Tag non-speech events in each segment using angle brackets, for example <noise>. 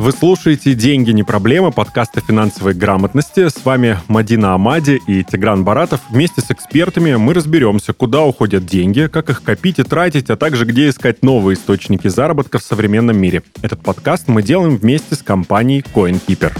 Вы слушаете «Деньги не проблема» подкаста финансовой грамотности. С вами Мадина Амади и Тигран Баратов. Вместе с экспертами мы разберемся, куда уходят деньги, как их копить и тратить, а также где искать новые источники заработка в современном мире. Этот подкаст мы делаем вместе с компанией CoinKeeper.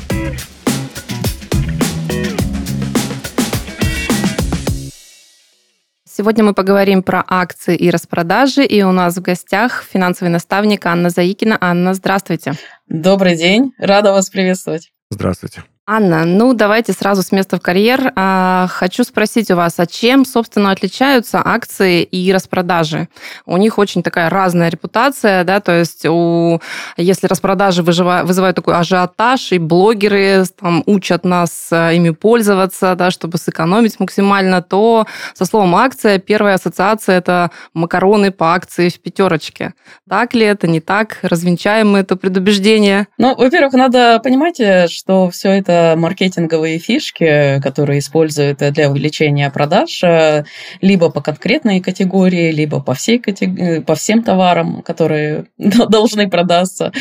Сегодня мы поговорим про акции и распродажи, и у нас в гостях финансовый наставник Анна Заикина. Анна, здравствуйте. Добрый день, рада вас приветствовать. Здравствуйте. Анна, ну давайте сразу с места в карьер. А, хочу спросить у вас, а чем, собственно, отличаются акции и распродажи? У них очень такая разная репутация, да, то есть у, если распродажи выжива, вызывают такой ажиотаж, и блогеры там учат нас э, ими пользоваться, да, чтобы сэкономить максимально, то со словом акция первая ассоциация это макароны по акции в пятерочке. Так ли это, не так? Развенчаем мы это предубеждение? Ну, во-первых, надо понимать, э, что все это маркетинговые фишки, которые используют для увеличения продаж э, либо по конкретной категории, либо по, всей категории, по всем товарам, которые <laughs> должны продаться.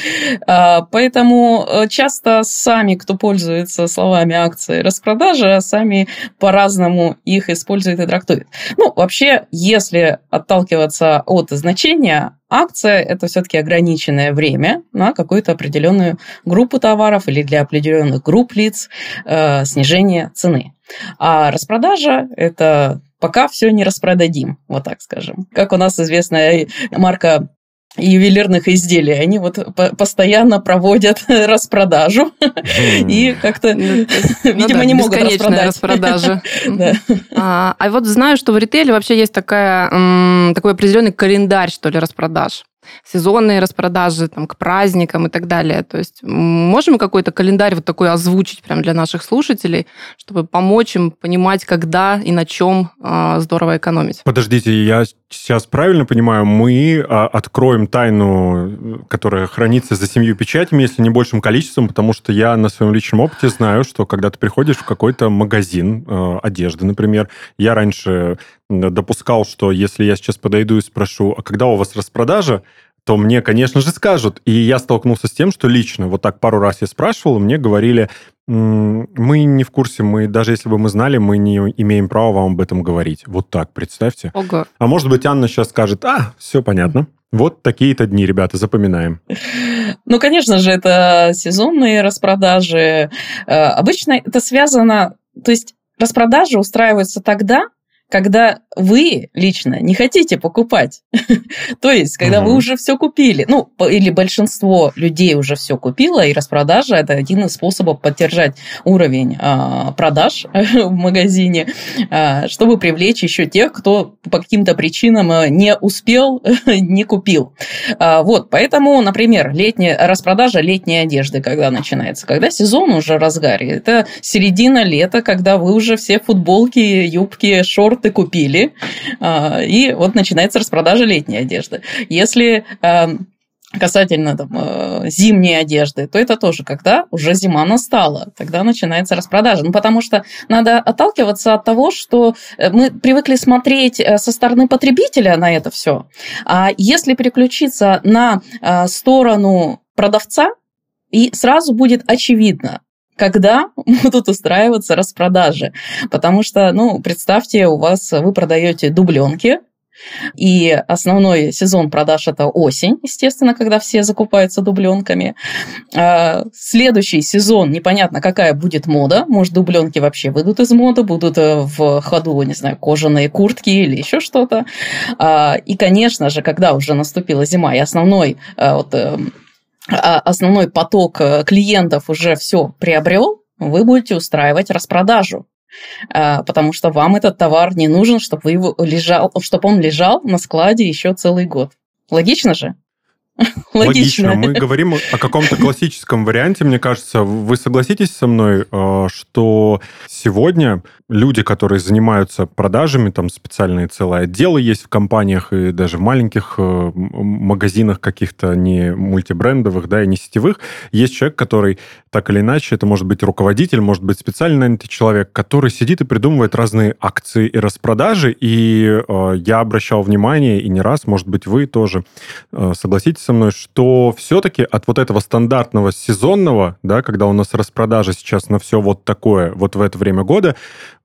А, поэтому э, часто сами, кто пользуется словами акции распродажи, сами по-разному их используют и трактуют. Ну, вообще, если отталкиваться от значения, Акция – это все-таки ограниченное время на какую-то определенную группу товаров или для определенных групп лиц э, снижение цены. А распродажа – это пока все не распродадим, вот так скажем. Как у нас известная марка ювелирных изделий. Они вот постоянно проводят <laughs> распродажу и как-то, ну, <laughs> видимо, не могут распродать. распродажа. <laughs> А, а вот знаю, что в ритейле вообще есть такая, такой определенный календарь, что ли, распродаж сезонные распродажи там, к праздникам и так далее. То есть можем какой-то календарь вот такой озвучить прям для наших слушателей, чтобы помочь им понимать, когда и на чем а, здорово экономить? Подождите, я сейчас правильно понимаю, мы а, откроем тайну, которая хранится за семью печатями, если не большим количеством, потому что я на своем личном опыте знаю, что когда ты приходишь в какой-то магазин э, одежды, например, я раньше допускал, что если я сейчас подойду и спрошу, а когда у вас распродажа, то мне, конечно же, скажут. И я столкнулся с тем, что лично, вот так пару раз я спрашивал, мне говорили, мы не в курсе, мы даже если бы мы знали, мы не имеем права вам об этом говорить. Вот так, представьте. Ого. А может быть, Анна сейчас скажет, а, все понятно. Вот такие-то дни, ребята, запоминаем. Ну, конечно же, это сезонные распродажи. Э, обычно это связано, то есть распродажи устраиваются тогда, когда вы лично не хотите покупать. <laughs> То есть, когда угу. вы уже все купили, ну, или большинство людей уже все купило, и распродажа это один из способов поддержать уровень а, продаж <laughs> в магазине, а, чтобы привлечь еще тех, кто по каким-то причинам а, не успел, <laughs> не купил. А, вот, поэтому, например, летняя распродажа летней одежды, когда начинается, когда сезон уже в разгаре, это середина лета, когда вы уже все футболки, юбки, шорты купили, а, и вот начинается распродажа летней одежды. Если а, касательно там, э, зимней одежды, то это тоже, когда уже зима настала, тогда начинается распродажа. Ну, потому что надо отталкиваться от того, что э, мы привыкли смотреть э, со стороны потребителя на это все. А если переключиться на сторону продавца, и сразу будет очевидно, когда <laughs> будут устраиваться распродажи. Потому что, ну, представьте, у вас вы продаете дубленки, и основной сезон продаж это осень, естественно, когда все закупаются дубленками. А следующий сезон непонятно, какая будет мода. Может, дубленки вообще выйдут из моды, будут э, в ходу, не знаю, кожаные куртки или еще что-то. А, и, конечно же, когда уже наступила зима, и основной э, вот, э, основной поток э, клиентов уже все приобрел, вы будете устраивать распродажу а, потому что вам этот товар не нужен, чтобы, вы его лежал, чтобы он лежал на складе еще целый год. Логично же? <laughs> Логично. Мы говорим о каком-то классическом варианте, мне кажется. Вы согласитесь со мной, э, что сегодня люди, которые занимаются продажами, там специальные целые отделы есть в компаниях и даже в маленьких э, магазинах каких-то не мультибрендовых, да, и не сетевых, есть человек, который так или иначе, это может быть руководитель, может быть специально нанятый человек, который сидит и придумывает разные акции и распродажи, и э, я обращал внимание, и не раз, может быть, вы тоже согласитесь со мной, что все-таки от вот этого стандартного сезонного, да, когда у нас распродажа сейчас на все вот такое, вот в это время года,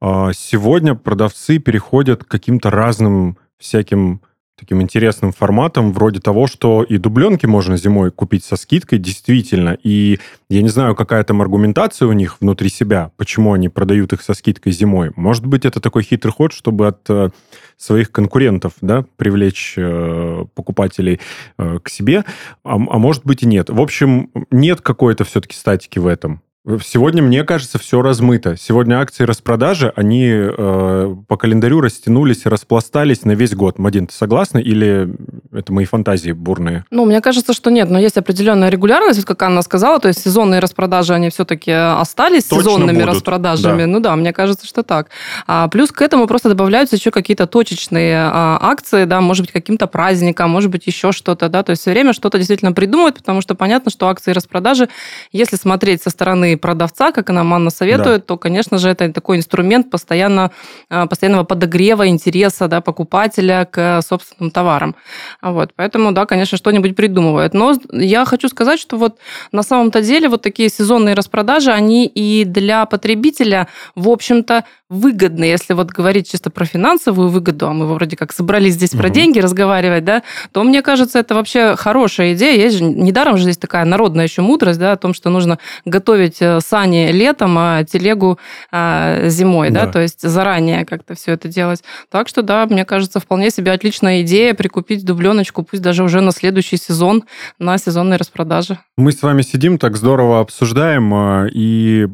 а, сегодня продавцы переходят к каким-то разным всяким таким интересным форматом, вроде того, что и дубленки можно зимой купить со скидкой, действительно. И я не знаю, какая там аргументация у них внутри себя, почему они продают их со скидкой зимой. Может быть, это такой хитрый ход, чтобы от э, своих конкурентов да, привлечь э, покупателей э, к себе, а, а может быть и нет. В общем, нет какой-то все-таки статики в этом. Сегодня, мне кажется, все размыто. Сегодня акции распродажи, они э, по календарю растянулись и распластались на весь год. Мадин, ты согласна? Или это мои фантазии бурные? Ну, мне кажется, что нет. Но есть определенная регулярность, вот как Анна сказала. То есть сезонные распродажи, они все-таки остались Точно сезонными будут. распродажами. Да. Ну да, мне кажется, что так. А, плюс к этому просто добавляются еще какие-то точечные а, акции, да, может быть, каким-то праздником, может быть, еще что-то, да. То есть все время что-то действительно придумывают, потому что понятно, что акции распродажи, если смотреть со стороны продавца, как она Манна советует, да. то, конечно же, это такой инструмент постоянно, а, постоянного подогрева интереса да, покупателя к собственным товарам. Вот. Поэтому, да, конечно, что-нибудь придумывают. Но я хочу сказать, что вот на самом-то деле вот такие сезонные распродажи, они и для потребителя, в общем-то, выгодны. Если вот говорить чисто про финансовую выгоду, а мы вроде как собрались здесь угу. про деньги разговаривать, да, то мне кажется, это вообще хорошая идея. Есть же, недаром же здесь такая народная еще мудрость, да, о том, что нужно готовить э, сани летом, а телегу а, зимой, да. да, то есть заранее как-то все это делать. Так что, да, мне кажется, вполне себе отличная идея прикупить дубленочку, пусть даже уже на следующий сезон, на сезонной распродаже. Мы с вами сидим, так здорово обсуждаем, а, и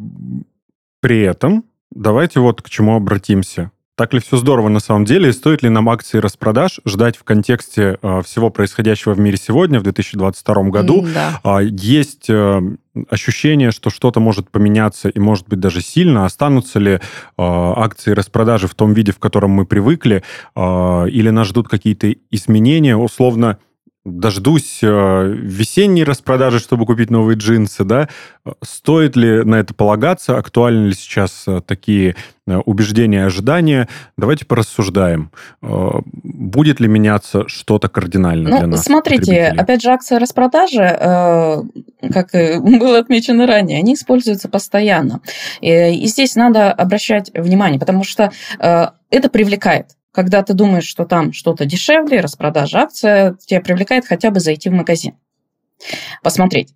при этом давайте вот к чему обратимся. Так ли все здорово на самом деле? И стоит ли нам акции распродаж ждать в контексте э, всего происходящего в мире сегодня, в 2022 году? Да. Э, есть э, ощущение, что что-то может поменяться и, может быть, даже сильно. Останутся ли э, акции распродажи в том виде, в котором мы привыкли? Э, или нас ждут какие-то изменения? Условно, дождусь э, весенней распродажи, чтобы купить новые джинсы, да? Стоит ли на это полагаться? Актуальны ли сейчас э, такие э, убеждения, ожидания? Давайте порассуждаем. Будет ли меняться что-то кардинально ну, для нас? Смотрите, опять же, акции распродажи, как <laughs> было отмечено ранее, они используются постоянно. И здесь надо обращать внимание, потому что это привлекает когда ты думаешь, что там что-то дешевле, распродажа акция, тебя привлекает хотя бы зайти в магазин, посмотреть.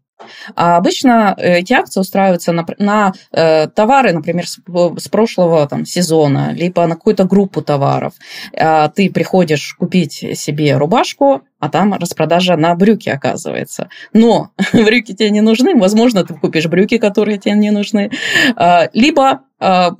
А обычно э, эти акции устраиваются на, на э, товары, например, с, с прошлого там, сезона, либо на какую-то группу товаров. А ты приходишь купить себе рубашку, а там распродажа на брюки оказывается. Но <laughs> брюки тебе не нужны, возможно, ты купишь брюки, которые тебе не нужны. А, либо а,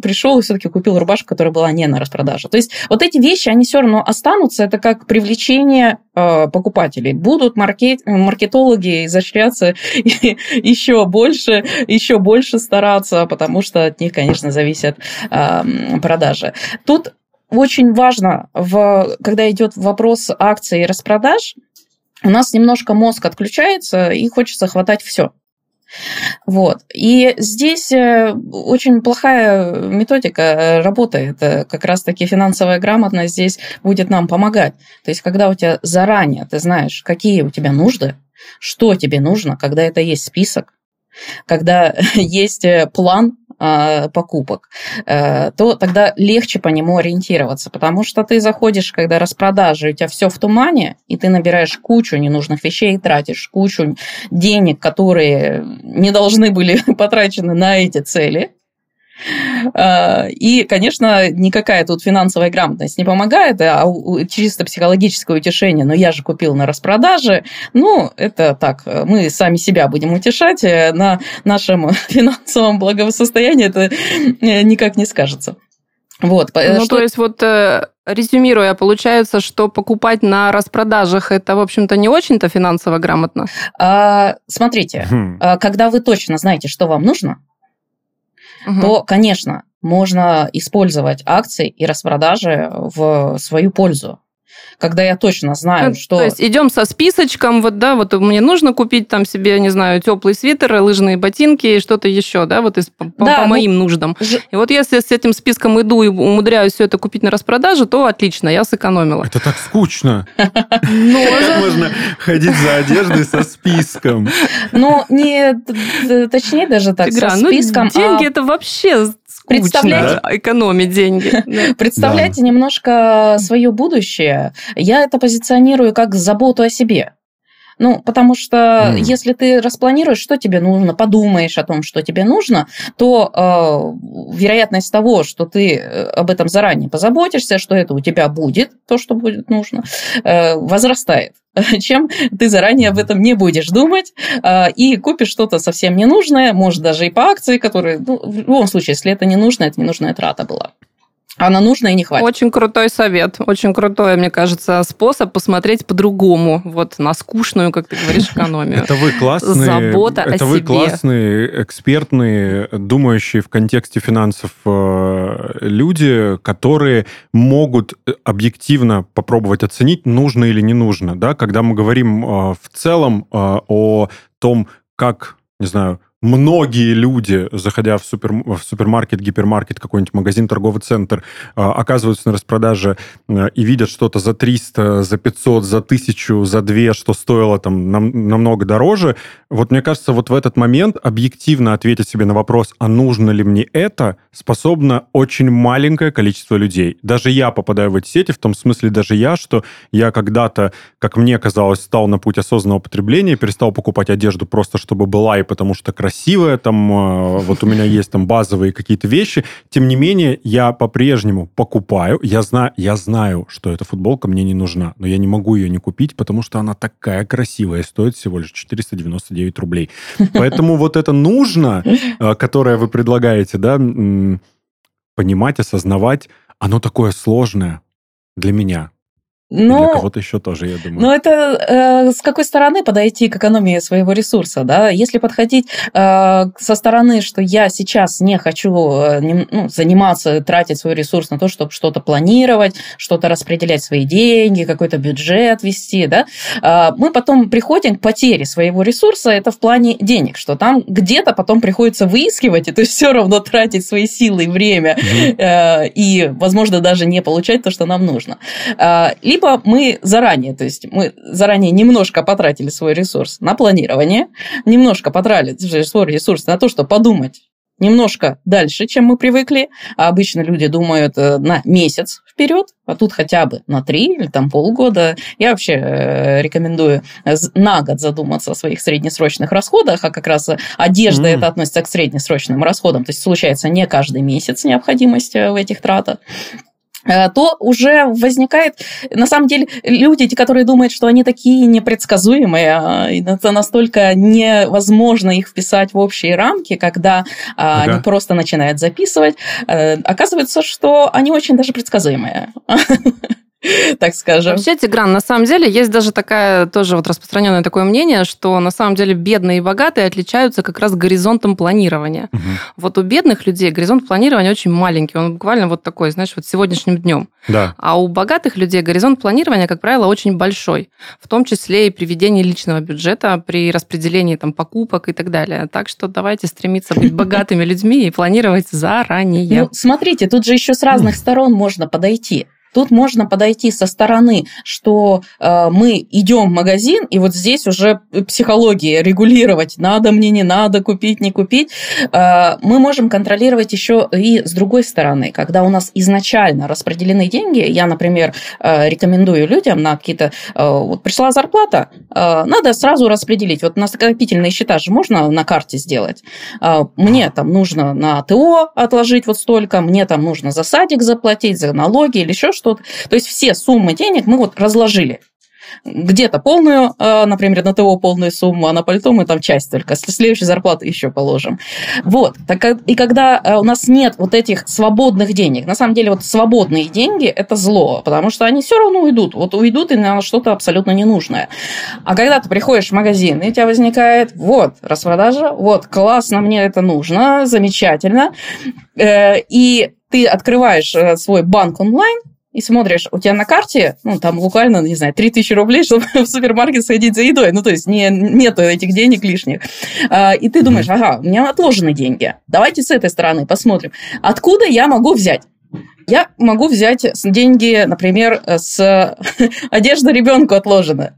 пришел и все-таки купил рубашку, которая была не на распродаже. То есть вот эти вещи, они все равно останутся, это как привлечение э, покупателей. Будут маркет, маркетологи изощряться <laughs> еще больше, еще больше стараться, потому что от них, конечно, зависят э, продажи. Тут очень важно, в, когда идет вопрос акций и распродаж, у нас немножко мозг отключается и хочется хватать все. Вот. И здесь э, очень плохая методика э, работает. Э, как раз-таки финансовая грамотность здесь будет нам помогать. То есть, когда у тебя заранее ты знаешь, какие у тебя нужды, что тебе нужно, когда это есть список, когда <laughs> есть план покупок, э, то тогда легче по нему ориентироваться, потому что ты заходишь, когда распродажи, у тебя все в тумане, и ты набираешь кучу ненужных вещей, тратишь кучу денег, которые не должны были <laughs> потрачены на эти цели, а, и, конечно, никакая тут финансовая грамотность не помогает, а чисто психологическое утешение, но я же купил на распродаже, ну, это так, мы сами себя будем утешать, э, на нашем <laughs> финансовом благосостоянии это э, никак не скажется. Вот, ну, что... то есть вот э, резюмируя, получается, что покупать на распродажах это, в общем-то, не очень-то финансово грамотно? А, смотрите, хм. когда вы точно знаете, что вам нужно, угу. то, конечно, можно использовать акции и распродажи в свою пользу. Когда я точно знаю, Ну, что... То есть идем со списочком, вот, да, вот мне нужно купить там себе, не знаю, теплый свитер, лыжные ботинки и что-то еще, да, вот из, по, Да, по ну, моим нуждам. Ж- И вот если с этим списком иду и умудряюсь все это купить на распродаже, то отлично, я сэкономила. Это так скучно. <laughs> Ну, можно ходить за одеждой со списком? Ну, не точнее даже так, со ну, списком, а деньги это вообще Представляете? Экономить деньги. <laughs> Да. Представляйте немножко свое будущее. Я это позиционирую как заботу о себе. Ну, потому что Мгм. если ты распланируешь, что тебе нужно, подумаешь о том, что тебе нужно, то э, вероятность того, что ты э, об этом заранее позаботишься, что это у тебя будет, то, что будет нужно, э, возрастает. <laughs> Чем ты заранее об этом не будешь думать э, и купишь что-то совсем ненужное, может, даже и по акции, которые, ну, в любом случае, если это не нужно, это ненужная трата была. Она нужна и не хватит. Очень крутой совет, очень крутой, мне кажется, способ посмотреть по-другому, вот на скучную, как ты говоришь, <laughs> экономию. Это вы классные, Забота о это вы себе. классные, экспертные, думающие в контексте финансов э, люди, которые могут э, объективно попробовать оценить, нужно или не нужно. Да? Когда мы говорим э, в целом о том, как, не знаю, многие люди, заходя в, супер, в супермаркет, гипермаркет, какой-нибудь магазин, торговый центр, э, оказываются на распродаже э, и видят что-то за 300, за 500, за 1000, за 2, что стоило там нам- намного дороже. Вот мне кажется, вот в этот момент объективно ответить себе на вопрос, а нужно ли мне это, способно очень маленькое количество людей. Даже я попадаю в эти сети, в том смысле даже я, что я когда-то, как мне казалось, стал на путь осознанного потребления, перестал покупать одежду просто чтобы была и потому что красивая, там э, вот у меня есть там базовые какие-то вещи. Тем не менее, я по-прежнему покупаю. Я знаю, я знаю, что эта футболка мне не нужна, но я не могу ее не купить, потому что она такая красивая, стоит всего лишь 499 рублей. Поэтому вот это нужно, э, которое вы предлагаете, да, понимать, осознавать, оно такое сложное для меня. И для Но кого-то еще тоже, я думаю. Но это э, с какой стороны подойти к экономии своего ресурса, да? Если подходить э, со стороны, что я сейчас не хочу э, нем- ну, заниматься, тратить свой ресурс на то, чтобы что-то планировать, что-то распределять свои деньги, какой-то бюджет вести, да, э, мы потом приходим к потере своего ресурса, это в плане денег, что там где-то потом приходится выискивать, и то есть все равно тратить свои силы и время, Мгм. э, и, возможно, даже не получать то, что нам нужно. А, Либо мы заранее, то есть мы заранее немножко потратили свой ресурс на планирование, немножко потратили свой ресурс на то, чтобы подумать немножко дальше, чем мы привыкли. А обычно люди думают э, на месяц вперед, а тут хотя бы на три или там полгода. Я вообще э, рекомендую на год задуматься о своих среднесрочных расходах, а как раз одежда М. это относится к среднесрочным расходам, то есть случается не каждый месяц необходимость э, в этих тратах э, то уже возникает, на самом деле, люди, те, которые думают, что они такие непредсказуемые, и это настолько невозможно их вписать в общие рамки, когда а, Ага. они просто начинают записывать, э, оказывается, что они очень даже предсказуемые, <laughs> <laughs> так скажем. Вообще, Тигран, на самом деле есть даже такая тоже вот распространенное такое мнение, что на самом деле бедные и богатые отличаются как раз горизонтом планирования. Мгм. Вот у бедных людей горизонт планирования очень маленький, он буквально вот такой, знаешь, вот сегодняшним днем. Да. А у богатых людей горизонт планирования, как правило, очень большой, в том числе и при ведении личного бюджета, при распределении там, покупок и так далее. Так что давайте стремиться быть <laughs> богатыми людьми и планировать заранее. Ну, смотрите, тут же еще с разных <laughs> сторон можно подойти. Тут можно подойти со стороны, что э, мы идем в магазин, и вот здесь уже психология регулировать, надо мне, не надо, купить, не купить. Э, мы можем контролировать еще и с другой стороны, когда у нас изначально распределены деньги. Я, например, э, рекомендую людям на какие-то... э, вот пришла зарплата, э, надо сразу распределить. Вот накопительные счета же можно на карте сделать. А, Мне там нужно на ТО отложить вот столько, мне там нужно за садик заплатить, за налоги или еще что-то. То есть все суммы денег мы вот разложили. Где-то полную, э, например, на ТО полную сумму, а на пальто мы там часть только. С следующей зарплаты еще положим. Вот. И когда э, у нас нет вот этих свободных денег, на самом деле вот свободные деньги – это зло, потому что они все равно уйдут. Вот уйдут и на что-то абсолютно ненужное. А когда ты приходишь в магазин, и у тебя возникает, вот, распродажа, вот, классно, мне это нужно, замечательно, э, и ты открываешь свой банк онлайн, и смотришь, у тебя на карте, ну, там буквально, не знаю, 3000 рублей, чтобы <laughs> в супермаркет сходить за едой. Ну, то есть не, нету этих денег лишних. А, и ты думаешь, ага, у меня отложены деньги. Давайте с этой стороны посмотрим. Откуда я могу взять? Я могу взять деньги, например, с <laughs> одежды ребенку отложена.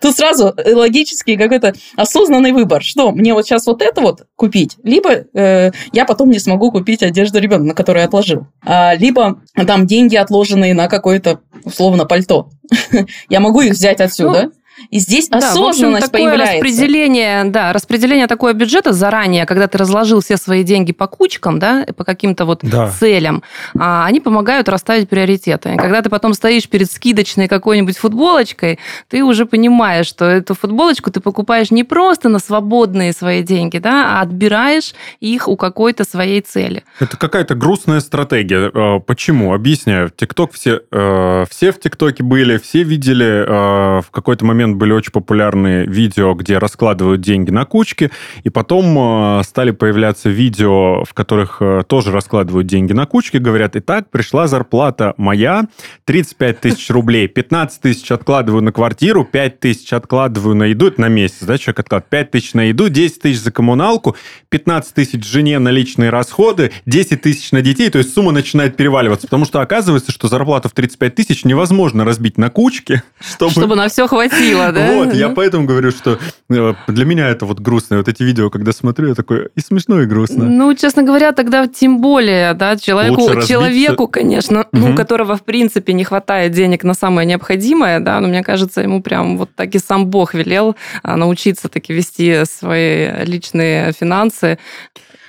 Тут сразу логический какой-то осознанный выбор. Что, мне вот сейчас вот это вот купить? Либо э, я потом не смогу купить одежду ребенка, на которую я отложил. А, либо там деньги отложенные на какое-то, условно, пальто. <laughs> я могу их взять отсюда. Ну, и здесь да, осознанность общем, такое появляется. распределение, да, распределение такого бюджета заранее, когда ты разложил все свои деньги по кучкам, да, по каким-то вот да. целям, а, они помогают расставить приоритеты. когда ты потом стоишь перед скидочной какой-нибудь футболочкой, ты уже понимаешь, что эту футболочку ты покупаешь не просто на свободные свои деньги, да, а отбираешь их у какой-то своей цели. Это какая-то грустная стратегия. А, почему? Объясняю. ТикТок все, э, все в ТикТоке были, все видели э, в какой-то момент момент были очень популярны видео, где раскладывают деньги на кучки, и потом э, стали появляться видео, в которых э, тоже раскладывают деньги на кучки, говорят, итак, пришла зарплата моя, 35 тысяч рублей, 15 тысяч откладываю на квартиру, 5 тысяч откладываю на еду, это на месяц, да, человек откладывает, 5 тысяч на еду, 10 тысяч за коммуналку, 15 тысяч жене на личные расходы, 10 тысяч на детей, то есть сумма начинает переваливаться, потому что оказывается, что зарплата в 35 тысяч невозможно разбить на кучки, чтобы... Чтобы на все хватило хватило, да? Вот, я поэтому говорю, что э, для меня это вот грустно. Вот эти видео, когда смотрю, я такой, и смешно, и грустно. Ну, честно говоря, тогда тем более, да, человеку, человеку конечно, угу. ну, у которого, в принципе, не хватает денег на самое необходимое, да, но мне кажется, ему прям вот так и сам Бог велел а, научиться таки вести свои личные финансы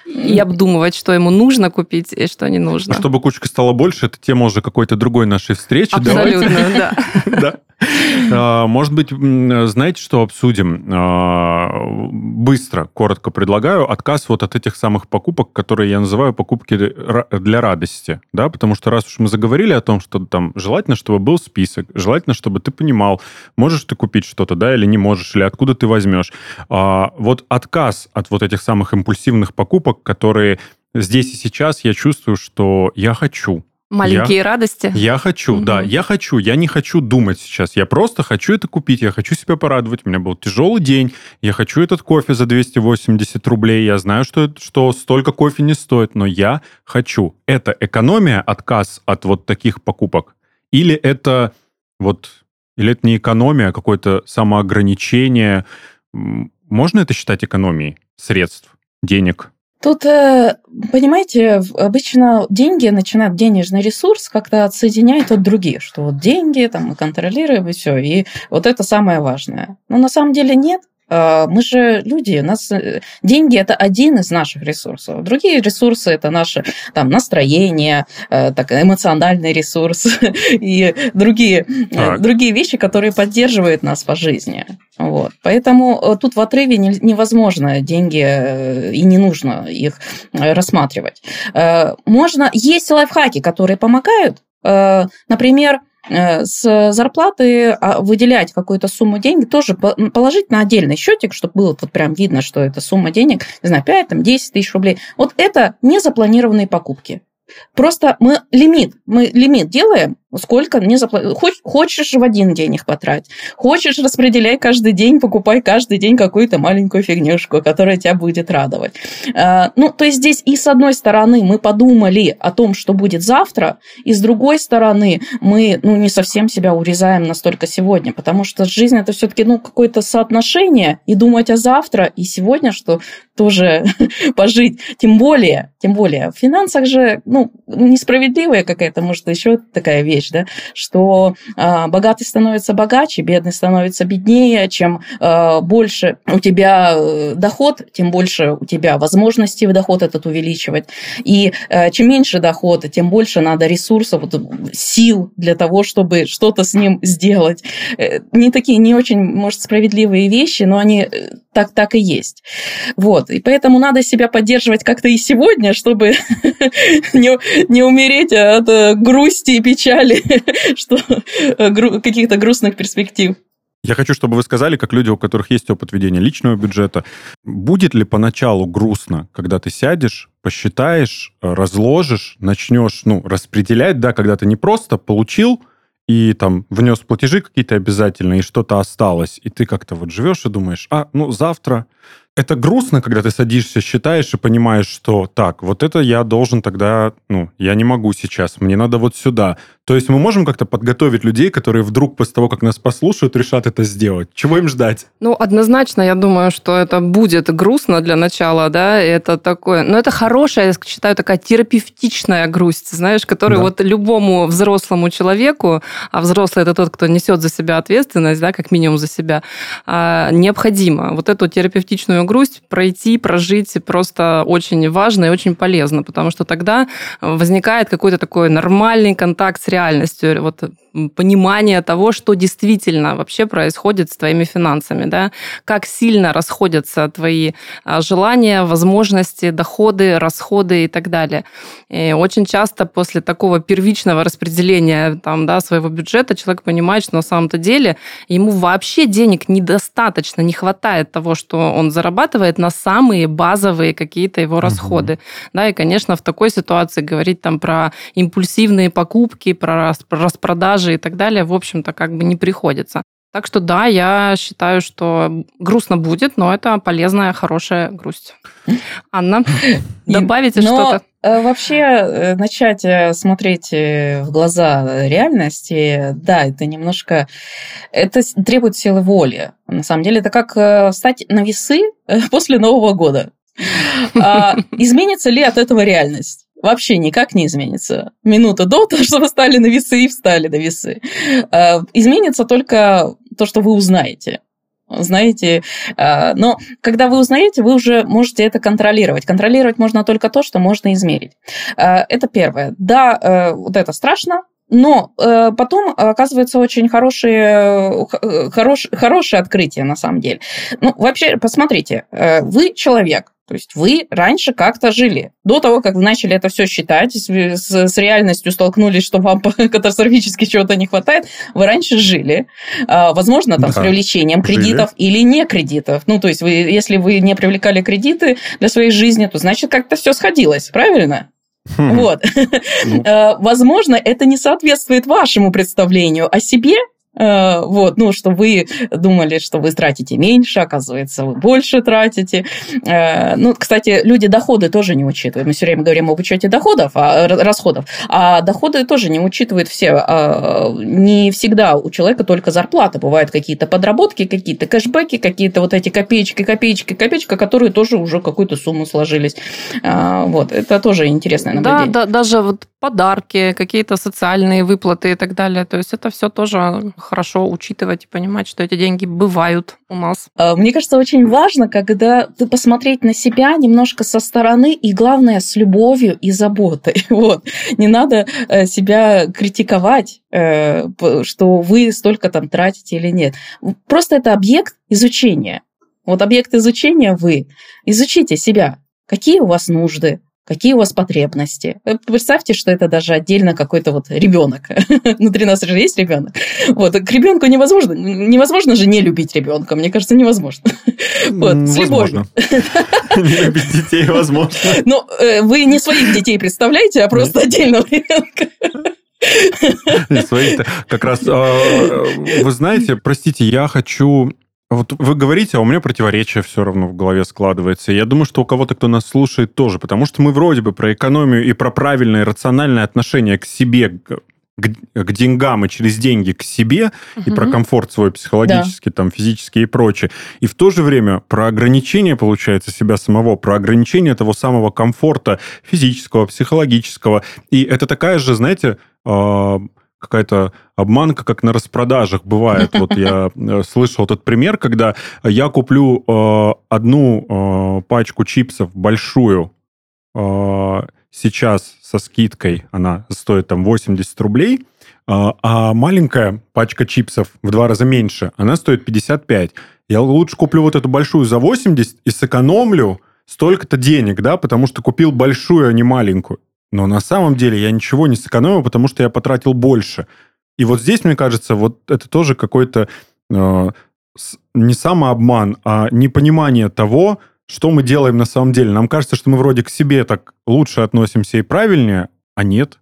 и обдумывать, что ему нужно купить и что не нужно. Чтобы кучка стала больше, это тема уже какой-то другой нашей встречи. Абсолютно, да. <laughs> <laughs> А, может быть, знаете, что обсудим? А, быстро, коротко предлагаю отказ вот от этих самых покупок, которые я называю покупки для радости, да, потому что раз уж мы заговорили о том, что там желательно, чтобы был список, желательно, чтобы ты понимал, можешь ты купить что-то, да, или не можешь, или откуда ты возьмешь. А, вот отказ от вот этих самых импульсивных покупок, которые здесь и сейчас я чувствую, что я хочу, Маленькие я, радости. Я хочу, угу. да, я хочу. Я не хочу думать сейчас. Я просто хочу это купить. Я хочу себя порадовать. У меня был тяжелый день. Я хочу этот кофе за 280 рублей. Я знаю, что, что столько кофе не стоит, но я хочу. Это экономия, отказ от вот таких покупок? Или это вот... Или это не экономия, а какое-то самоограничение? Можно это считать экономией средств, денег? Тут, э, понимаете, обычно деньги начинают, денежный ресурс как-то отсоединяет от других, что вот деньги, там, мы контролируем, и все, и вот это самое важное. Но на самом деле нет. А, мы же люди, у нас э, деньги это один из наших ресурсов. Другие ресурсы это наше там, настроение, э, так, эмоциональный ресурс <laughs> и другие, э, другие вещи, которые поддерживают нас по жизни. Вот. Поэтому тут в отрыве невозможно деньги и не нужно их рассматривать. Можно, есть лайфхаки, которые помогают. Например, Э, с зарплаты а, выделять какую-то сумму денег, тоже положить на отдельный счетик, чтобы было вот прям видно, что это сумма денег, не знаю, 5, там, 10 тысяч рублей. Вот это незапланированные покупки. Просто мы лимит, мы лимит делаем, сколько не заплатить. Хочешь в один день их потратить, хочешь распределяй каждый день, покупай каждый день какую-то маленькую фигнюшку, которая тебя будет радовать. А, ну, то есть здесь и с одной стороны мы подумали о том, что будет завтра, и с другой стороны мы ну, не совсем себя урезаем настолько сегодня, потому что жизнь это все-таки ну, какое-то соотношение, и думать о завтра, и сегодня, что тоже <laughs> пожить, тем более, тем более в финансах же ну, несправедливая какая-то, может, еще такая вещь, вещь, да, что э, богатый становится богаче, бедный становится беднее, чем э, больше у тебя э, доход, тем больше у тебя возможностей в доход этот увеличивать. И э, чем меньше дохода, тем больше надо ресурсов, вот, сил для того, чтобы что-то с ним сделать. Э, не такие, не очень, может, справедливые вещи, но они э, так, так и есть. Вот. И поэтому надо себя поддерживать как-то и сегодня, чтобы <laughs> не, не умереть от грусти и печали, <laughs> что каких-то грустных перспектив. Я хочу, чтобы вы сказали, как люди, у которых есть опыт ведения личного бюджета, будет ли поначалу грустно, когда ты сядешь, посчитаешь, разложишь, начнешь ну, распределять, да, когда ты не просто получил и там внес платежи какие-то обязательные, и что-то осталось, и ты как-то вот живешь и думаешь, а, ну, завтра это грустно, когда ты садишься, считаешь и понимаешь, что так, вот это я должен тогда, ну, я не могу сейчас, мне надо вот сюда. То есть мы можем как-то подготовить людей, которые вдруг после того, как нас послушают, решат это сделать. Чего им ждать? Ну, однозначно, я думаю, что это будет грустно для начала, да, это такое... Но это хорошая, я считаю, такая терапевтичная грусть, знаешь, которая да. вот любому взрослому человеку, а взрослый это тот, кто несет за себя ответственность, да, как минимум за себя, а, необходимо вот эту терапевтичную грусть пройти, прожить просто очень важно и очень полезно, потому что тогда возникает какой-то такой нормальный контакт с реальностью, вот понимание того, что действительно вообще происходит с твоими финансами, да, как сильно расходятся твои а, желания, возможности, доходы, расходы и так далее. И очень часто после такого первичного распределения там, да, своего бюджета человек понимает, что на самом-то деле ему вообще денег недостаточно, не хватает того, что он зарабатывает на самые базовые какие-то его расходы. Угу. Да, и, конечно, в такой ситуации говорить там про импульсивные покупки, про распродажи продажи и так далее, в общем-то, как бы не приходится. Так что да, я считаю, что грустно будет, но это полезная, хорошая грусть. Анна, добавите что-то? Э, вообще э, начать э, смотреть в глаза реальности, да, это немножко... Это требует силы воли. На самом деле, это как встать на весы <laughs> после Нового года. А изменится ли от этого реальность? Вообще никак не изменится. Минута до <laughs> того, что вы стали на весы и встали на весы. Э, изменится только то, что вы узнаете. Знаете, э, но когда вы узнаете, вы уже можете это контролировать. Контролировать можно только то, что можно измерить. Э, это первое. Да, вот это страшно, но э, потом оказывается очень хорошие, хорош, хорошее открытие на самом деле. Ну, вообще, посмотрите, э, вы человек, то есть вы раньше как-то жили. До того, как вы начали это все считать, с, с реальностью столкнулись, что вам <laughs> катастрофически чего-то не хватает, вы раньше жили. А, возможно, там, да. с привлечением кредитов жили. или не кредитов. Ну, то есть, вы, если вы не привлекали кредиты для своей жизни, то значит, как-то все сходилось, правильно? Хм. Вот. Ну. А, <laughs> возможно, это не соответствует вашему представлению о себе Э, вот, ну, что вы думали, что вы тратите меньше, оказывается, вы больше тратите. Э, ну, кстати, люди доходы тоже не учитывают. Мы все время говорим об учете доходов, а, расходов, а доходы тоже не учитывают все. А, не всегда у человека только зарплата. Бывают какие-то подработки, какие-то кэшбэки, какие-то вот эти копеечки, копеечки, копеечка, которые тоже уже какую-то сумму сложились. Вот, это тоже интересное наблюдение. Да, да, даже вот подарки, какие-то социальные выплаты и так далее. То есть это все тоже хорошо учитывать и понимать, что эти деньги бывают у нас. А, мне кажется, очень важно, когда ты посмотреть на себя немножко со стороны и, главное, с любовью и заботой. <laughs> Вот. Не надо э, себя критиковать, э, что вы столько там тратите или нет. Просто это объект изучения. Вот объект изучения вы. Изучите себя. Какие у вас нужды, какие у вас потребности. Представьте, что это даже отдельно какой-то вот ребенок. <laughs> Внутри нас же есть ребенок. Вот, к ребенку невозможно, невозможно же не любить ребенка. Мне кажется, невозможно. Вот, с любовью. <laughs> Не любить детей возможно. Но ну, э, вы не своих детей представляете, а просто отдельного ребенка. Как раз, а, вы знаете, простите, я хочу вот вы говорите, а у меня противоречие все равно в голове складывается. Я думаю, что у кого-то, кто нас слушает, тоже. Потому что мы вроде бы про экономию и про правильное рациональное отношение к себе, к, к деньгам и через деньги к себе, угу. и про комфорт свой психологический, да. там, физический и прочее. И в то же время про ограничение, получается, себя самого, про ограничение того самого комфорта физического, психологического. И это такая же, знаете, а, какая-то обманка, как на распродажах бывает. Вот я <laughs> э, слышал этот пример, когда я куплю э, одну э, пачку чипсов большую э, сейчас со скидкой, она стоит там 80 рублей, а маленькая пачка чипсов в два раза меньше, она стоит 55. Я лучше куплю вот эту большую за 80 и сэкономлю столько-то денег, да, потому что купил большую, а не маленькую. Но на самом деле я ничего не сэкономил, потому что я потратил больше. И вот здесь, мне кажется, вот это тоже какой-то э, не самообман, а непонимание того, что мы делаем на самом деле. Нам кажется, что мы вроде к себе так лучше относимся и правильнее, а нет.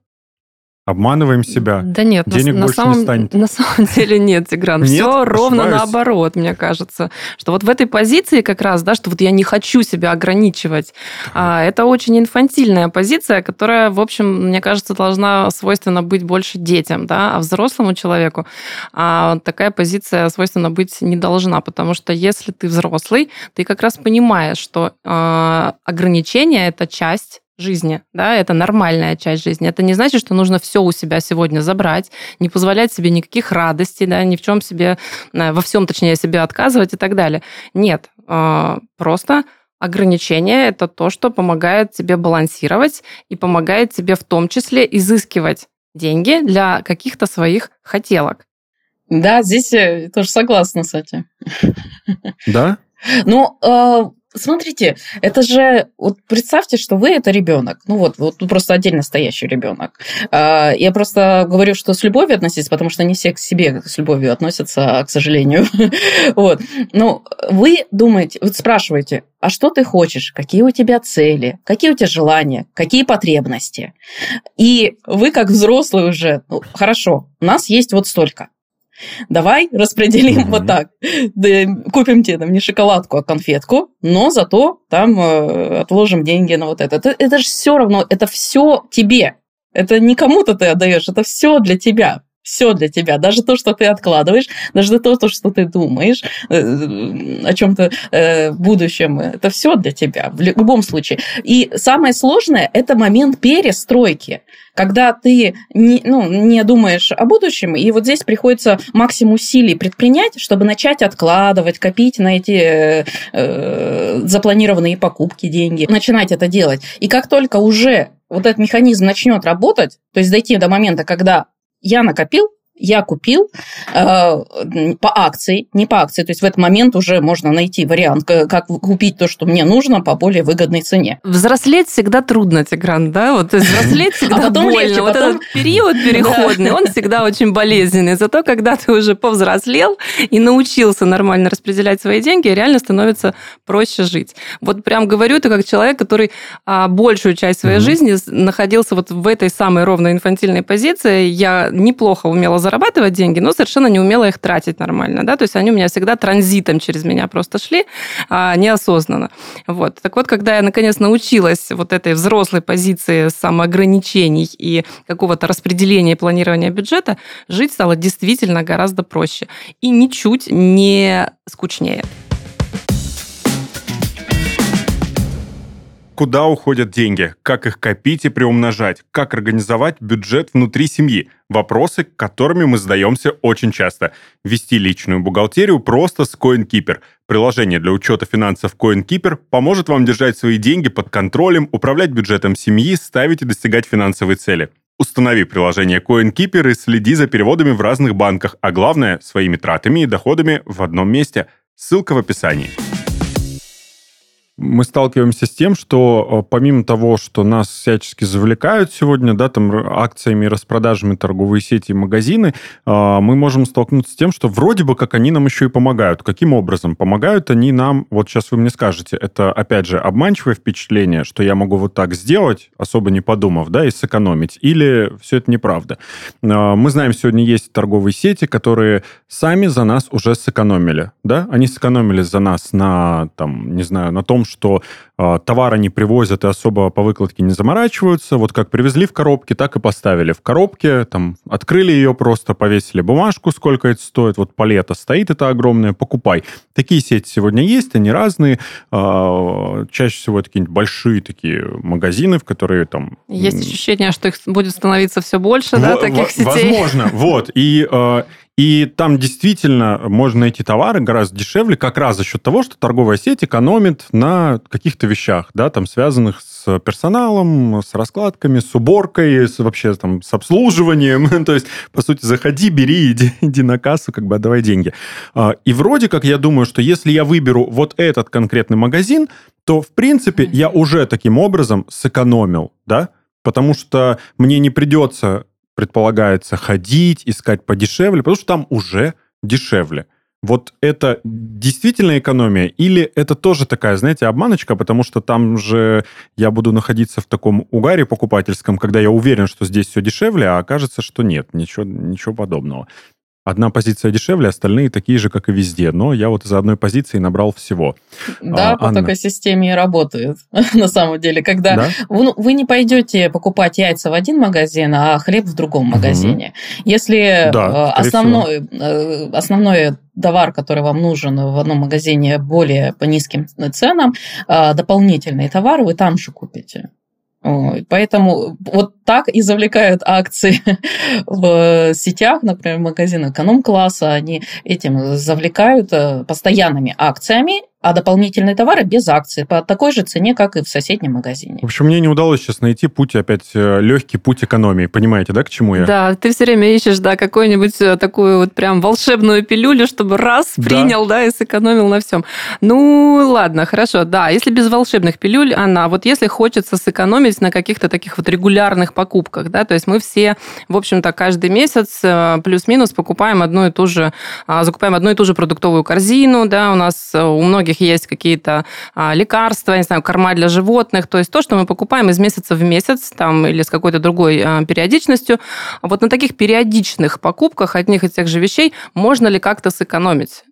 Обманываем себя. Да нет, денег на, больше на самом, не станет. На самом <laughs> деле нет, Тигран. Нет? Все ровно Ошибаюсь? наоборот, мне кажется. Что вот в этой позиции как раз, да, что вот я не хочу себя ограничивать, а, это очень инфантильная позиция, которая, в общем, мне кажется, должна свойственно быть больше детям, да, а взрослому человеку а, такая позиция свойственно быть не должна, потому что если ты взрослый, ты как раз понимаешь, что а, ограничения – это часть жизни, да, это нормальная часть жизни. Это не значит, что нужно все у себя сегодня забрать, не позволять себе никаких радостей, да, ни в чем себе, э, во всем, точнее, себе отказывать и так далее. Нет, э, просто ограничение – это то, что помогает тебе балансировать и помогает тебе в том числе изыскивать деньги для каких-то своих хотелок. Да, здесь я тоже согласна с этим. Да? Ну, э, смотрите, это же, вот представьте, что вы это ребенок, ну вот, вот просто отдельно стоящий ребенок. Э, я просто говорю, что с любовью относитесь, потому что не все к себе с любовью относятся, к сожалению. <laughs> Вот. Ну, вы думаете, вот спрашиваете, а что ты хочешь, какие у тебя цели, какие у тебя желания, какие потребности. И вы как взрослый уже, ну, хорошо, у нас есть вот столько. Давай распределим mm-hmm. вот так. Купим тебе там не шоколадку, а конфетку, но зато там э, отложим деньги на вот это. Это, это же все равно, это все тебе. Это не кому-то ты отдаешь, это все для тебя все для тебя, даже то, что ты откладываешь, даже то, то что ты думаешь э, о чем-то э, будущем, это все для тебя в любом случае. И самое сложное – это момент перестройки, когда ты не, ну, не думаешь о будущем, и вот здесь приходится максимум усилий предпринять, чтобы начать откладывать, копить на эти э, запланированные покупки деньги, начинать это делать. И как только уже вот этот механизм начнет работать, то есть дойти до момента, когда я накопил, я купил э, по акции, не по акции, то есть в этот момент уже можно найти вариант, как купить то, что мне нужно по более выгодной цене. Взрослеть всегда трудно, Тигран, да? Вот взрослеть всегда а потом больно. Легче, вот потом... этот период <laughs> переходный, он всегда очень болезненный. Зато когда ты уже повзрослел и научился нормально распределять свои деньги, реально становится проще жить. Вот прям говорю это как человек, который а, большую часть своей жизни находился вот в этой самой ровной инфантильной позиции. Я неплохо умела зарабатывать деньги, но совершенно не умела их тратить нормально, да, то есть они у меня всегда транзитом через меня просто шли, а, неосознанно. Вот. Так вот, когда я наконец научилась вот этой взрослой позиции самоограничений и какого-то распределения и планирования бюджета, жить стало действительно гораздо проще и ничуть не скучнее. Куда уходят деньги? Как их копить и приумножать? Как организовать бюджет внутри семьи? Вопросы, которыми мы задаемся очень часто. Вести личную бухгалтерию просто с CoinKeeper. Приложение для учета финансов CoinKeeper поможет вам держать свои деньги под контролем, управлять бюджетом семьи, ставить и достигать финансовой цели. Установи приложение CoinKeeper и следи за переводами в разных банках, а главное, своими тратами и доходами в одном месте. Ссылка в описании мы сталкиваемся с тем, что э, помимо того, что нас всячески завлекают сегодня, да, там акциями, распродажами торговые сети и магазины, э, мы можем столкнуться с тем, что вроде бы как они нам еще и помогают. Каким образом? Помогают они нам, вот сейчас вы мне скажете, это, опять же, обманчивое впечатление, что я могу вот так сделать, особо не подумав, да, и сэкономить, или все это неправда. Э, мы знаем, сегодня есть торговые сети, которые сами за нас уже сэкономили, да, они сэкономили за нас на, там, не знаю, на том, что э, товары не привозят и особо по выкладке не заморачиваются. Вот как привезли в коробке, так и поставили в коробке, там открыли ее просто, повесили бумажку, сколько это стоит. Вот палета стоит, это огромная, покупай. Такие сети сегодня есть, они разные. Э, чаще всего это какие-нибудь большие такие магазины, в которые там... Есть ощущение, что их будет становиться все больше, в, да, таких в, сетей? Возможно, вот. И, э, и там действительно можно найти товары гораздо дешевле, как раз за счет того, что торговая сеть экономит на каких-то вещах, да, там связанных с персоналом, с раскладками, с уборкой, с, вообще там с обслуживанием. <laughs> То есть, по сути, заходи, бери, иди, <laughs> иди на кассу, как бы отдавай деньги. А, и вроде как я думаю, что если я выберу вот этот конкретный магазин, то, в принципе, я уже таким образом сэкономил, да, потому что мне не придется предполагается ходить, искать подешевле, потому что там уже дешевле. Вот это действительно экономия или это тоже такая, знаете, обманочка, потому что там же я буду находиться в таком угаре покупательском, когда я уверен, что здесь все дешевле, а окажется, что нет, ничего, ничего подобного одна позиция дешевле, остальные такие же, как и везде. Но я вот из одной позиции набрал всего. Да, а, по Анна. такой системе и работает, <laughs> на самом деле. Когда да? вы, ну, вы не пойдете покупать яйца в один магазин, а хлеб в другом магазине. Угу. Если да, э, основной, всего. Э, основной товар, который вам нужен в одном магазине более по низким ценам, э, дополнительный товар вы там же купите. Поэтому вот так и завлекают акции <laughs> в сетях, например, магазин эконом-класса, они этим завлекают э, постоянными акциями, а дополнительные товары без акции по такой же цене, как и в соседнем магазине. В общем, мне не удалось сейчас найти путь опять э, легкий путь экономии. Понимаете, да, к чему я? Да, ты все время ищешь, да, какую-нибудь э, такую вот прям волшебную пилюлю, чтобы раз да. принял, да, и сэкономил на всем. Ну, ладно, хорошо, да, если без волшебных пилюль, она, вот если хочется сэкономить на каких-то таких вот регулярных покупках, да, то есть мы все, в общем-то, каждый месяц э, плюс-минус покупаем одну и ту же, а, закупаем одну и ту же продуктовую корзину, да, у нас у многих них есть какие-то а, лекарства, не знаю, корма для животных, то есть то, что мы покупаем из месяца в месяц там, или с какой-то другой а, периодичностью. Вот на таких периодичных покупках одних и тех же вещей можно ли как-то сэкономить?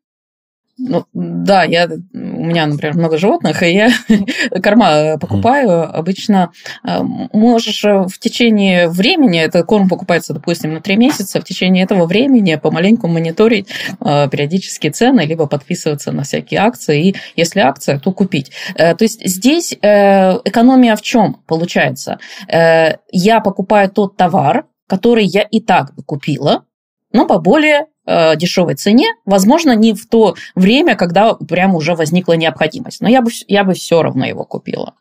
Ну, да, я, у меня, например, много животных, и я <laughs> корма покупаю. Обычно э, можешь э, в течение времени, это корм покупается, допустим, на три месяца, в течение этого времени помаленьку мониторить э, периодические цены, либо подписываться на всякие акции, и если акция, то купить. То есть здесь экономия в чем получается? Я покупаю тот товар, который я и так купила, но по более э, дешевой цене, возможно, не в то время, когда прямо уже возникла необходимость, но я бы, я бы все равно его купила.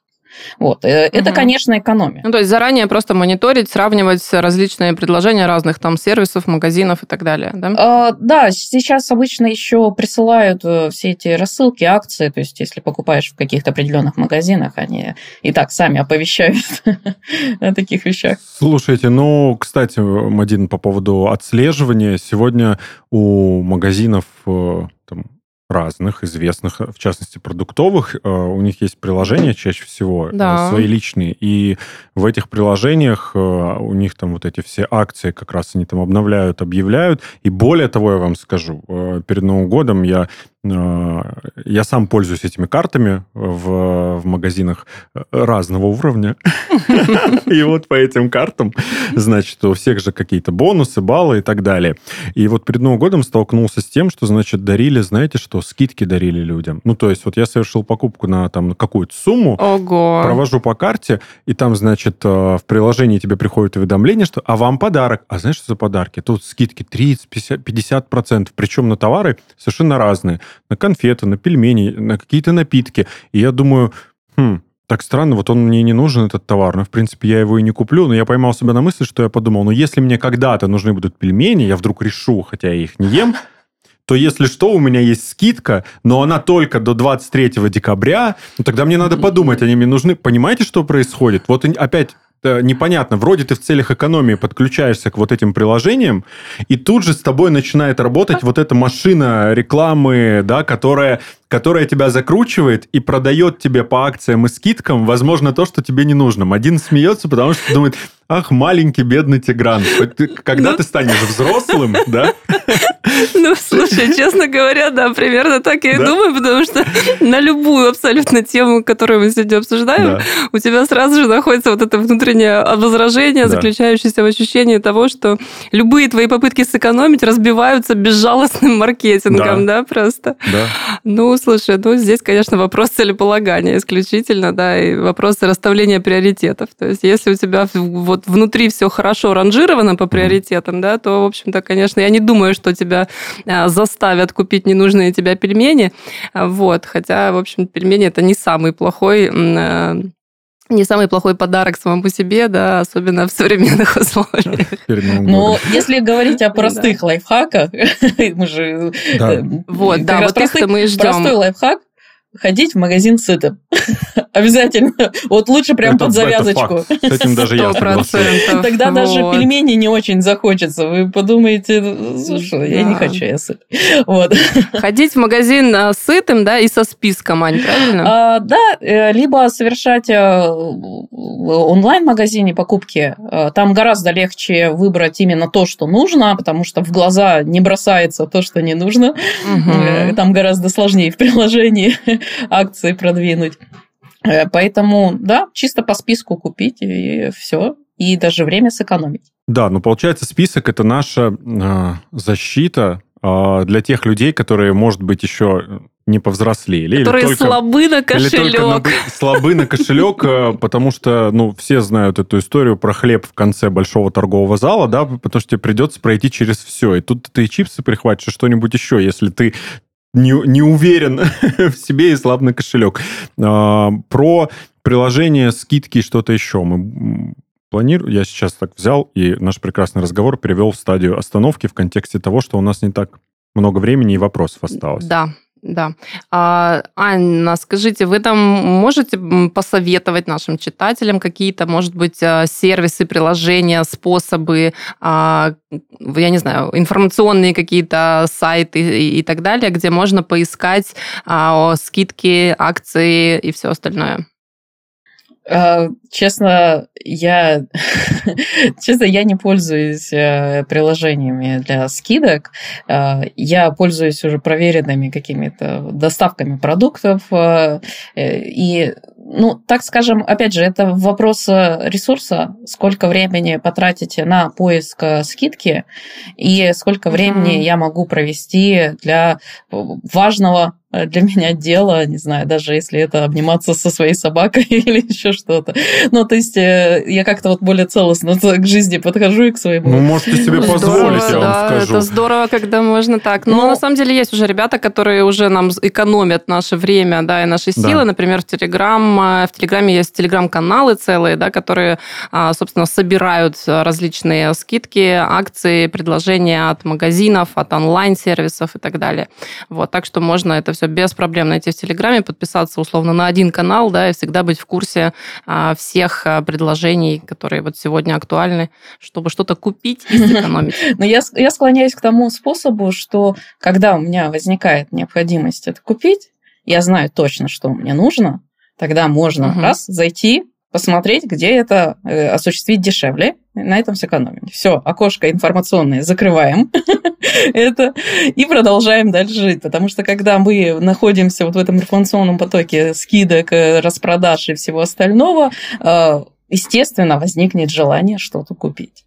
Вот. Угу. Это, конечно, экономия. Ну, то есть заранее просто мониторить, сравнивать различные предложения разных там сервисов, магазинов и так далее, да? А, да, сейчас обычно еще присылают э, все эти рассылки, акции, то есть если покупаешь в каких-то определенных магазинах, они и так сами оповещают <laughs> о таких вещах. Слушайте, ну, кстати, Мадин, по поводу отслеживания, сегодня у магазинов э, там, разных, известных, в частности, продуктовых. Э, у них есть приложения чаще всего, э, да. свои личные. И в этих приложениях э, у них там вот эти все акции как раз они там обновляют, объявляют. И более того, я вам скажу, перед Новым годом я я сам пользуюсь этими картами в, в магазинах разного уровня. И вот по этим картам, значит, у всех же какие-то бонусы, баллы и так далее. И вот перед Новым годом столкнулся с тем, что, значит, дарили, знаете что, скидки дарили людям. Ну, то есть вот я совершил покупку на там какую-то сумму, Ого. провожу по карте, и там, значит, э, в приложении тебе приходит уведомление, что «а вам подарок». А знаешь, что за подарки? Тут скидки 30, 50, 50%, причем на товары совершенно разные на конфеты, на пельмени, на какие-то напитки. И я думаю, хм, так странно, вот он мне не нужен, этот товар, но, в принципе, я его и не куплю, но я поймал себя на мысли, что я подумал, ну, если мне когда-то нужны будут пельмени, я вдруг решу, хотя я их не ем, то если что, у меня есть скидка, но она только до 23 декабря, ну, тогда мне надо подумать, они мне нужны. Понимаете, что происходит? Вот опять непонятно. Вроде ты в целях экономии подключаешься к вот этим приложениям, и тут же с тобой начинает работать вот эта машина рекламы, да, которая, которая тебя закручивает и продает тебе по акциям и скидкам, возможно, то, что тебе не нужно. Один смеется, потому что думает, ах, маленький бедный Тигран, когда ну... ты станешь взрослым, да? Ну, слушай, честно говоря, да, примерно так я и думаю, потому что на любую абсолютно тему, которую мы сегодня обсуждаем, у тебя сразу же находится вот это внутреннее возражение, заключающееся в ощущении того, что любые твои попытки сэкономить разбиваются безжалостным маркетингом, да, просто. Да. Ну, слушай, ну, здесь, конечно, вопрос целеполагания исключительно, да, и вопрос расставления приоритетов. То есть, если у тебя вот внутри все хорошо ранжировано по приоритетам, да, то, в общем-то, конечно, я не думаю, что тебя а, заставят купить ненужные тебе пельмени. Вот. Хотя, в общем, пельмени это не самый плохой а, не самый плохой подарок самому по себе, да, особенно в современных <laughs> условиях. Но если говорить о простых лайфхаках, <laughs> мы же... Вот, да, вот их мы ждем. Простой лайфхак ходить в магазин сытым. <laughs> Обязательно. Вот лучше прям под завязочку. С этим даже я. Тогда даже пельмени не очень захочется. Вы подумаете, слушай, я не хочу, я сыт. <laughs> Вот. Ходить в магазин а, сытым, да, и со списком, Ань, правильно? А, да, э, либо совершать э, онлайн-магазине покупки. Э, там гораздо легче выбрать именно то, что нужно, потому что в глаза не бросается то, что не нужно. Угу. Там гораздо сложнее в приложении <laughs> акции продвинуть. Э, поэтому, да, чисто по списку купить и все. И даже время сэкономить. Да, ну получается, список это наша э, защита э, для тех людей, которые, может быть, еще не повзрослели. Которые или только, слабы на кошелек. Или только на, слабы на кошелек, э, потому что, ну, все знают эту историю про хлеб в конце большого торгового зала, да, потому что тебе придется пройти через все. И тут ты и чипсы прихватишь, и что-нибудь еще, если ты не, не уверен <laughs> в себе и слаб на кошелек. А, про приложение, скидки и что-то еще. Мы планирую, я сейчас так взял и наш прекрасный разговор перевел в стадию остановки в контексте того, что у нас не так много времени и вопросов осталось. Да, да. А, Анна, скажите, вы там можете посоветовать нашим читателям какие-то, может быть, а, сервисы, приложения, способы, а, я не знаю, информационные какие-то сайты и, так далее, где можно поискать а, скидки, акции и все остальное? А, честно, я, <laughs> честно, я не пользуюсь э, приложениями для скидок. А, я пользуюсь уже проверенными какими-то доставками продуктов. Э, и, ну, так скажем, опять же, это вопрос ресурса, сколько времени потратите на поиск скидки и сколько времени mm-hmm. я могу провести для важного Э, для меня дело, не знаю, даже если это обниматься со своей собакой <laughs> или еще что-то. Ну, то есть э, я как-то вот более целостно <laughs> к жизни подхожу и к своему. Ну, можете себе здорово, позволить, я да, вам скажу. Это здорово, когда можно так. Но, Но на самом деле есть уже ребята, которые уже нам экономят наше время, да, и наши силы. Да. Например, в Телеграм, э, в Телеграме есть телеграм-каналы целые, да, которые, а, собственно, собирают различные скидки, акции, предложения от магазинов, от онлайн-сервисов и так далее. Вот, так что можно это все все без проблем найти в Телеграме, подписаться условно на один канал, да, и всегда быть в курсе а, всех а, предложений, которые вот сегодня актуальны, чтобы что-то купить и <laughs> сэкономить. Но я, я склоняюсь к тому способу, что когда у меня возникает необходимость это купить, я знаю точно, что мне нужно, тогда можно угу. раз зайти, посмотреть, где это э, осуществить дешевле, на этом сэкономить. Все, окошко информационное закрываем <laughs> это и продолжаем дальше жить, потому что когда мы находимся вот в этом информационном потоке скидок, э, распродаж и всего остального, э, естественно, возникнет желание что-то купить.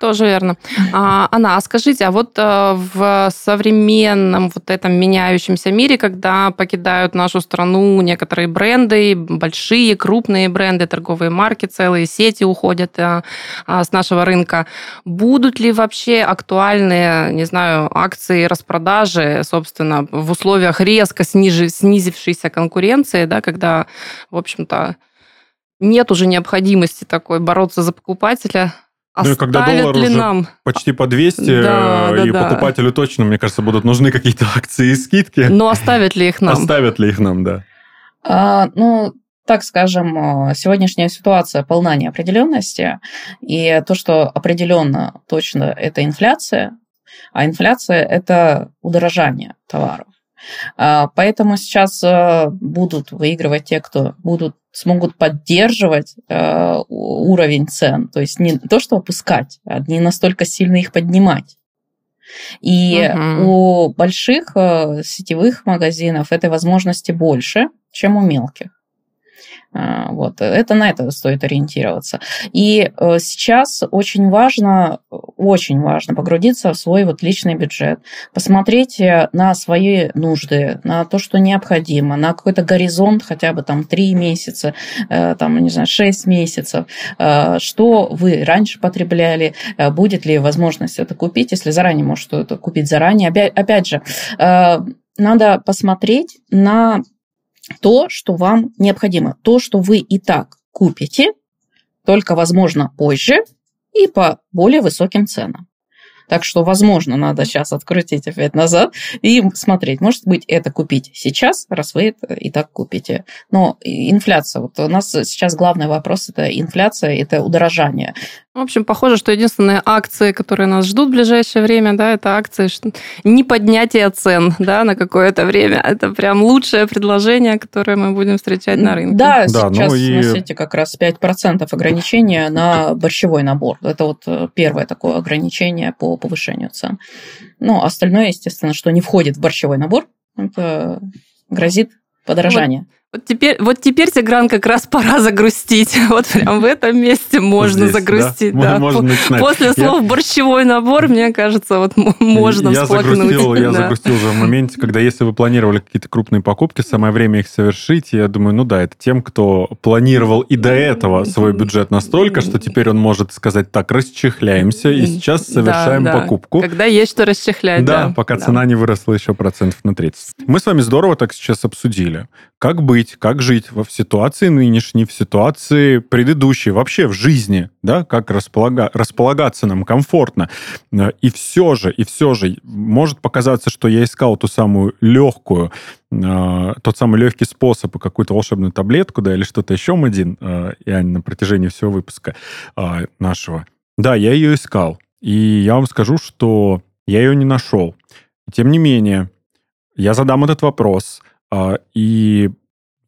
Тоже верно. А, Анна, а скажите, а вот а, в современном вот этом меняющемся мире, когда покидают нашу страну некоторые бренды, большие, крупные бренды, торговые марки, целые сети уходят а, а, с нашего рынка, будут ли вообще актуальные, не знаю, акции распродажи, собственно, в условиях резко снижи, снизившейся конкуренции, да, когда, в общем-то, нет уже необходимости такой бороться за покупателя, ну и когда доллар ли уже нам? почти по 200, да, э, и да, покупателю да. точно, мне кажется, будут нужны какие-то <laughs> акции и скидки. Но оставят ли их нам? Оставят ли их нам, да. А, ну, так скажем, э, сегодняшняя ситуация полна неопределенности, и то, что определенно точно это инфляция, а инфляция это удорожание товаров. А, поэтому сейчас э, будут выигрывать те, кто будут смогут поддерживать э, уровень цен, то есть не то, что опускать, а не настолько сильно их поднимать. И угу. у больших э, сетевых магазинов этой возможности больше, чем у мелких. А, вот. Это на это стоит ориентироваться. И э, сейчас очень важно, очень важно погрузиться в свой вот личный бюджет, посмотреть э, на свои нужды, на то, что необходимо, на какой-то горизонт хотя бы там 3 месяца, э, там, не знаю, 6 месяцев, что вы раньше потребляли, будет ли возможность это купить, если заранее может что-то купить заранее. Опять, опять же, надо посмотреть на то, что вам необходимо, то, что вы и так купите, только, возможно, позже и по более высоким ценам. Так что, возможно, надо сейчас открутить опять назад и смотреть. Может быть, это купить сейчас, раз вы это и так купите. Но инфляция. Вот у нас сейчас главный вопрос – это инфляция, это удорожание. В общем, похоже, что единственные акции, которые нас ждут в ближайшее время, да, это акции не поднятия цен да, на какое-то время. Это прям лучшее предложение, которое мы будем встречать на рынке. Да, да сейчас ну и... на сайте как раз 5% ограничения на борщевой набор. Это вот э, первое такое ограничение по повышению цен. Ну, остальное, естественно, что не входит в борщевой набор, это грозит подорожание. Вот. Вот теперь, вот теперь, Тигран, как раз пора загрустить. <laughs> Вот прям в этом месте можно Здесь, загрустить. Да? Да. Можно начинать. После слов я... борщевой набор, мне кажется, вот можно я Загрустил, да. Я загрустил уже в моменте, когда если вы планировали какие-то крупные покупки, самое время их совершить. Я думаю, ну да, это тем, кто планировал и до этого свой бюджет настолько, что теперь он может сказать, так, расчехляемся и сейчас совершаем да, да. покупку. Когда есть что расчехлять. Да, да. пока да. цена не выросла еще процентов на 30. Мы с вами здорово так сейчас обсудили. Как быть быть, как жить в ситуации нынешней, в ситуации предыдущей, вообще в жизни, да, как располага, располагаться нам комфортно. И все же, и все же, может показаться, что я искал ту самую легкую, э, тот самый легкий способ какую-то волшебную таблетку, да, или что-то еще, один, э, и на протяжении всего выпуска э, нашего. Да, я ее искал. И я вам скажу, что я ее не нашел. Тем не менее, я задам этот вопрос, и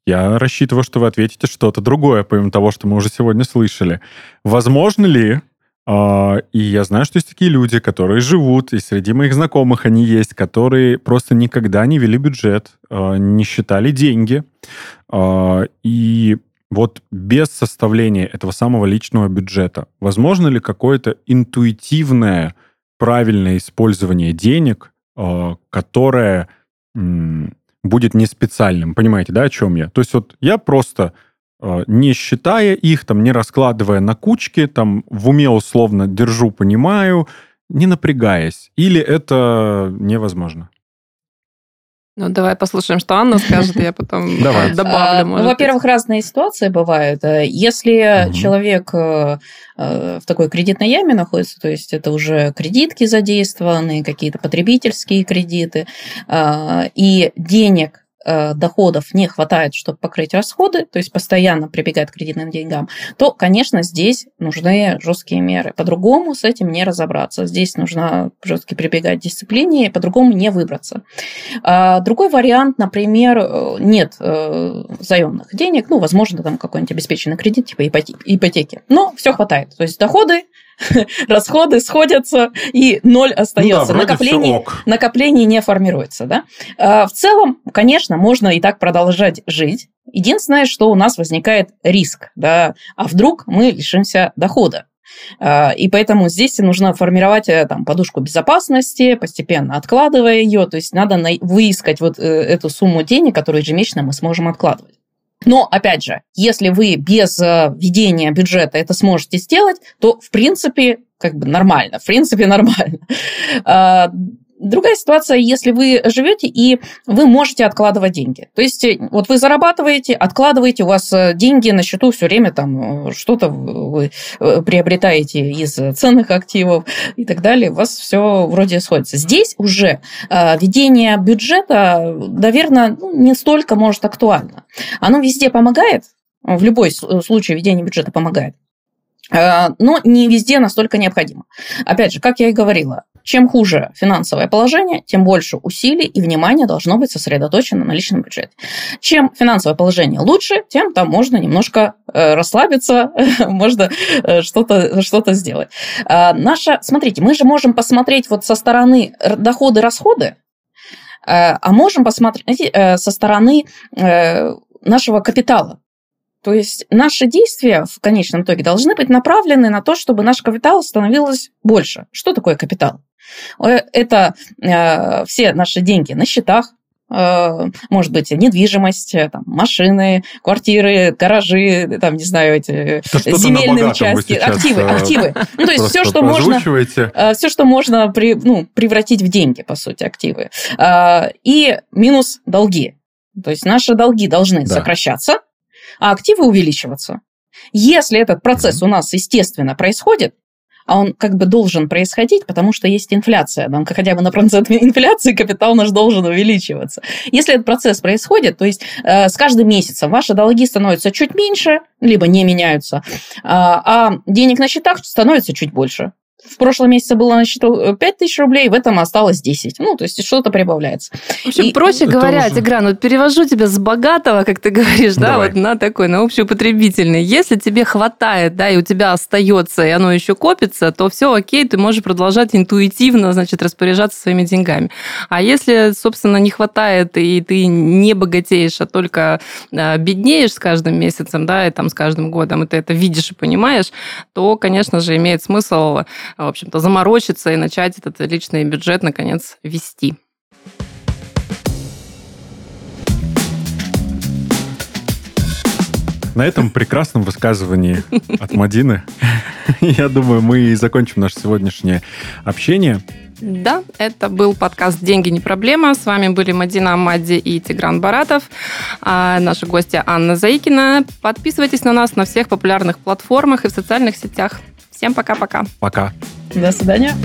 я рассчитываю, что вы ответите что-то другое, помимо того, что мы уже сегодня слышали. Возможно ли, э, и я знаю, что есть такие люди, которые живут, и среди моих знакомых они есть, которые просто никогда не вели бюджет, э, не считали деньги, э, и вот без составления этого самого личного бюджета, возможно ли какое-то интуитивное, правильное использование денег, которое будет не специальным. Понимаете, да, о чем я? То есть вот я просто э, не считая их, там, не раскладывая на кучки, там, в уме условно держу, понимаю, не напрягаясь. Или это невозможно? Ну, давай послушаем, что Анна скажет, я потом давай. добавлю. ну, во-первых, разные ситуации бывают. Если угу. человек э, э, в такой кредитной яме находится, то есть это уже кредитки задействованы, какие-то потребительские кредиты, э, и денег Э, доходов не хватает, чтобы покрыть расходы, то есть постоянно прибегает к кредитным деньгам, то, конечно, здесь нужны жесткие меры. По-другому с этим не разобраться. Здесь нужно жестко прибегать к дисциплине, и по-другому не выбраться. А другой вариант, например, э, нет э, заемных денег, ну, возможно, там какой-нибудь обеспеченный кредит, типа ипотеки, но все хватает. То есть доходы <laughs> расходы сходятся, и ноль остается. Ну да, накопление, накопление не формируется. Да? А, в целом, конечно, можно и так продолжать жить. Единственное, что у нас возникает риск. Да? А вдруг мы лишимся дохода? А, и поэтому здесь нужно формировать э, там, подушку безопасности, постепенно откладывая ее. То есть надо выискать вот э, эту сумму денег, которую ежемесячно мы сможем откладывать. Но, опять же, если вы без э, ведения бюджета это сможете сделать, то, в принципе, как бы нормально, в принципе, нормально. <laughs> Другая ситуация, если вы живете и вы можете откладывать деньги. То есть э, вот вы зарабатываете, откладываете, у вас э, деньги на счету все время там э, что-то вы приобретаете из ценных активов и так далее, у вас все вроде сходится. Здесь уже ведение бюджета, наверное, ну, не столько может актуально. Оно везде помогает, в любой случае ведение бюджета помогает но не везде настолько необходимо. Опять же, как я и говорила, чем хуже финансовое положение, тем больше усилий и внимания должно быть сосредоточено на личном бюджете. Чем финансовое положение лучше, тем там можно немножко э, расслабиться, <laughs> можно э, что-то что сделать. А, наша, смотрите, мы же можем посмотреть вот со стороны доходы-расходы, э, а можем посмотреть со стороны нашего капитала. То есть наши действия в конечном итоге должны быть направлены на то, чтобы наш капитал становился больше. Что такое капитал? Э, это э, все наши деньги на счетах, э, может быть, недвижимость, там, машины, квартиры, гаражи, там, не знаю, эти земельные участки, активы, активы. Ну, то есть все, что можно, все, что можно при, ну, превратить в деньги, по сути, активы. И минус долги. То есть наши долги должны да. сокращаться, а активы увеличиваться. Если этот процесс у нас, естественно, происходит, а он как бы должен происходить, потому что есть инфляция. Нам хотя бы на процент <laughs> инфляции капитал наш должен увеличиваться. Если этот процесс происходит, то есть э, с каждым месяцем ваши долги становятся чуть меньше, либо не меняются, а, а денег на счетах становится чуть больше в прошлом месяце было на счету 5 тысяч рублей, в этом осталось 10. Ну, то есть что-то прибавляется. В общем, и, проще говоря, уже... Тигран, вот перевожу тебя с богатого, как ты говоришь, Давай. да, вот на такой, на общеупотребительный. Если тебе хватает, да, и у тебя остается, и оно еще копится, то все окей, ты можешь продолжать интуитивно, значит, распоряжаться своими деньгами. А если, собственно, не хватает, и ты не богатеешь, а только а, беднеешь с каждым месяцем, да, и там с каждым годом, и ты это видишь и понимаешь, то, конечно же, имеет смысл в общем-то, заморочиться и начать этот личный бюджет, наконец, вести. На этом прекрасном высказывании от Мадины, <laughs> я думаю, мы и закончим наше сегодняшнее общение. Да, это был подкаст «Деньги не проблема». С вами были Мадина Амадди и Тигран Баратов. А наши гости Анна Заикина. Подписывайтесь на нас на всех популярных платформах и в социальных сетях. Всем пока-пока. Пока. До свидания.